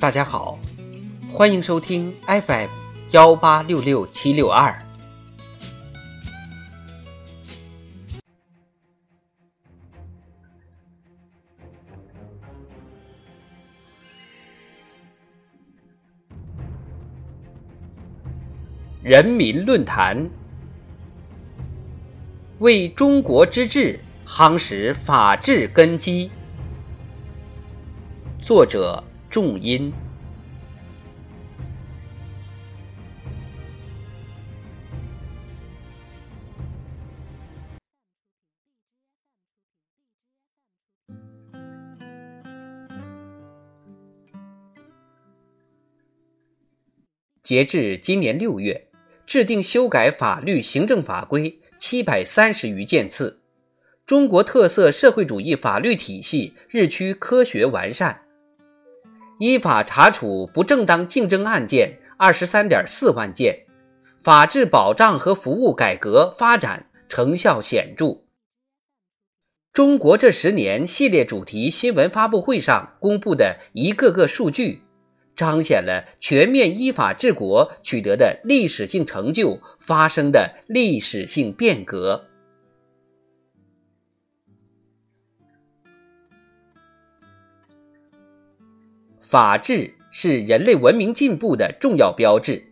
大家好，欢迎收听 FM 幺八六六七六二。人民论坛为中国之治夯实法治根基。作者。重音。截至今年六月，制定修改法律、行政法规七百三十余件次，中国特色社会主义法律体系日趋科学完善。依法查处不正当竞争案件二十三点四万件，法治保障和服务改革发展成效显著。中国这十年系列主题新闻发布会上公布的一个个数据，彰显了全面依法治国取得的历史性成就，发生的历史性变革。法治是人类文明进步的重要标志，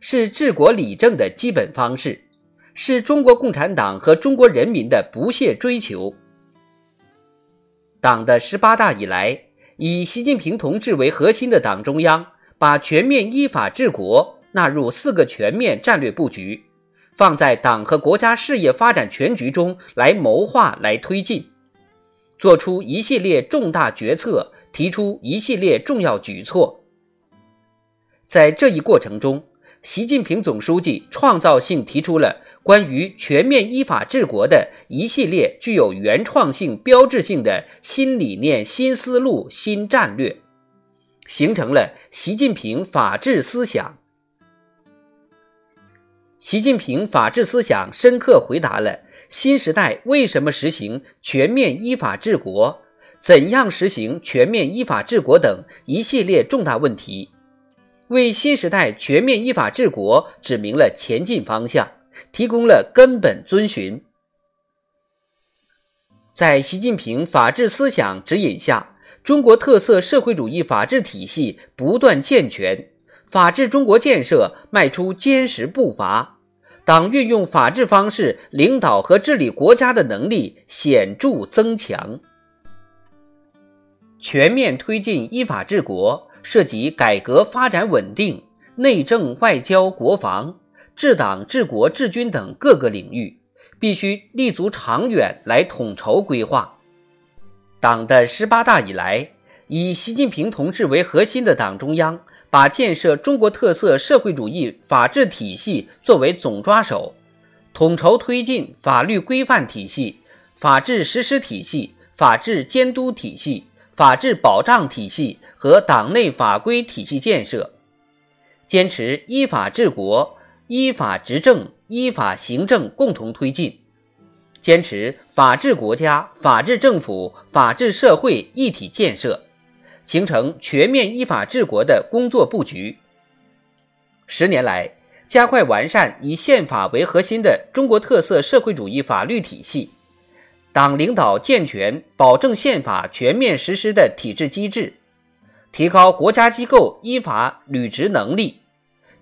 是治国理政的基本方式，是中国共产党和中国人民的不懈追求。党的十八大以来，以习近平同志为核心的党中央，把全面依法治国纳入四个全面战略布局，放在党和国家事业发展全局中来谋划、来推进，做出一系列重大决策。提出一系列重要举措，在这一过程中，习近平总书记创造性提出了关于全面依法治国的一系列具有原创性、标志性的新理念、新思路、新战略，形成了习近平法治思想。习近平法治思想深刻回答了新时代为什么实行全面依法治国。怎样实行全面依法治国等一系列重大问题，为新时代全面依法治国指明了前进方向，提供了根本遵循。在习近平法治思想指引下，中国特色社会主义法治体系不断健全，法治中国建设迈出坚实步伐，党运用法治方式领导和治理国家的能力显著增强。全面推进依法治国，涉及改革发展稳定、内政外交国防、治党治国治军等各个领域，必须立足长远来统筹规划。党的十八大以来，以习近平同志为核心的党中央，把建设中国特色社会主义法治体系作为总抓手，统筹推进法律规范体系、法治实施体系、法治监督体系。法治保障体系和党内法规体系建设，坚持依法治国、依法执政、依法行政共同推进，坚持法治国家、法治政府、法治社会一体建设，形成全面依法治国的工作布局。十年来，加快完善以宪法为核心的中国特色社会主义法律体系。党领导健全保证宪法全面实施的体制机制，提高国家机构依法履职能力，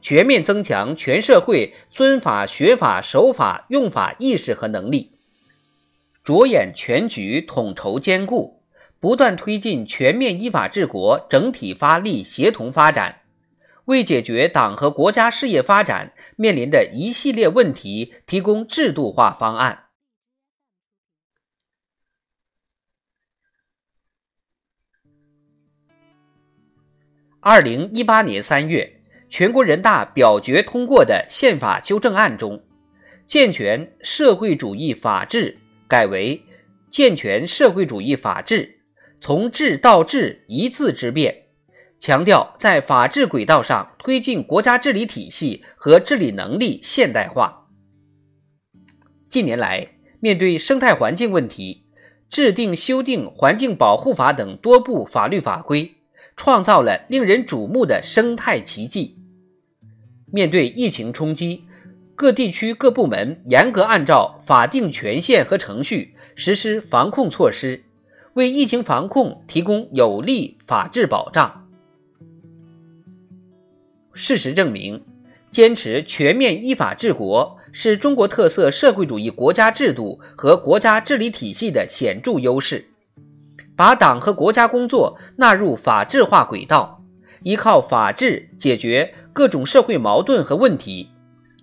全面增强全社会遵法、学法、守法、用法意识和能力，着眼全局，统筹兼顾，不断推进全面依法治国整体发力、协同发展，为解决党和国家事业发展面临的一系列问题提供制度化方案。二零一八年三月，全国人大表决通过的宪法修正案中，健全社会主义法治改为健全社会主义法治，从治到治一字之变，强调在法治轨道上推进国家治理体系和治理能力现代化。近年来，面对生态环境问题，制定、修订《环境保护法》等多部法律法规，创造了令人瞩目的生态奇迹。面对疫情冲击，各地区各部门严格按照法定权限和程序实施防控措施，为疫情防控提供有力法治保障。事实证明，坚持全面依法治国。是中国特色社会主义国家制度和国家治理体系的显著优势。把党和国家工作纳入法治化轨道，依靠法治解决各种社会矛盾和问题，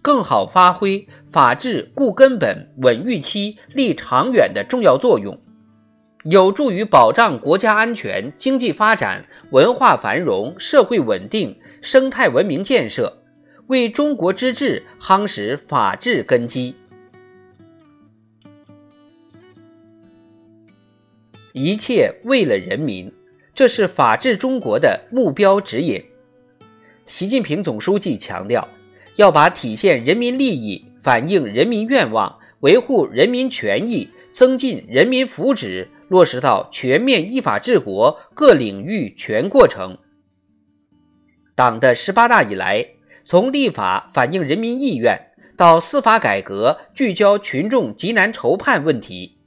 更好发挥法治固根本、稳预期、立长远的重要作用，有助于保障国家安全、经济发展、文化繁荣、社会稳定、生态文明建设。为中国之治夯实法治根基，一切为了人民，这是法治中国的目标指引。习近平总书记强调，要把体现人民利益、反映人民愿望、维护人民权益、增进人民福祉落实到全面依法治国各领域全过程。党的十八大以来。从立法反映人民意愿，到司法改革聚焦群众急难愁盼问题，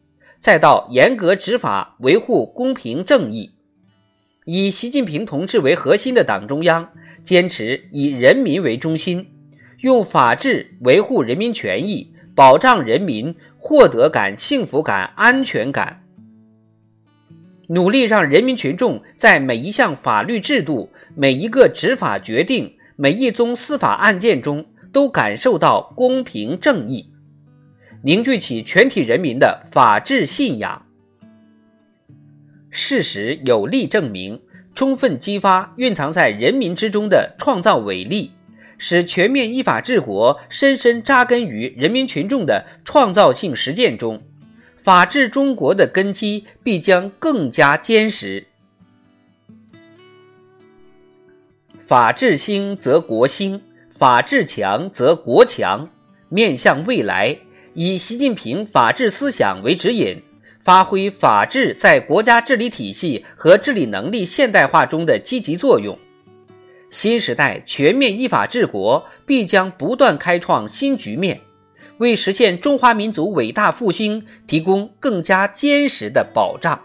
再到严格执法维护公平正义，以习近平同志为核心的党中央坚持以人民为中心，用法治维护人民权益，保障人民获得感、幸福感、安全感，努力让人民群众在每一项法律制度、每一个执法决定。每一宗司法案件中都感受到公平正义，凝聚起全体人民的法治信仰。事实有力证明，充分激发蕴藏在人民之中的创造伟力，使全面依法治国深深扎根于人民群众的创造性实践中，法治中国的根基必将更加坚实。法治兴则国兴，法治强则国强。面向未来，以习近平法治思想为指引，发挥法治在国家治理体系和治理能力现代化中的积极作用，新时代全面依法治国必将不断开创新局面，为实现中华民族伟大复兴提供更加坚实的保障。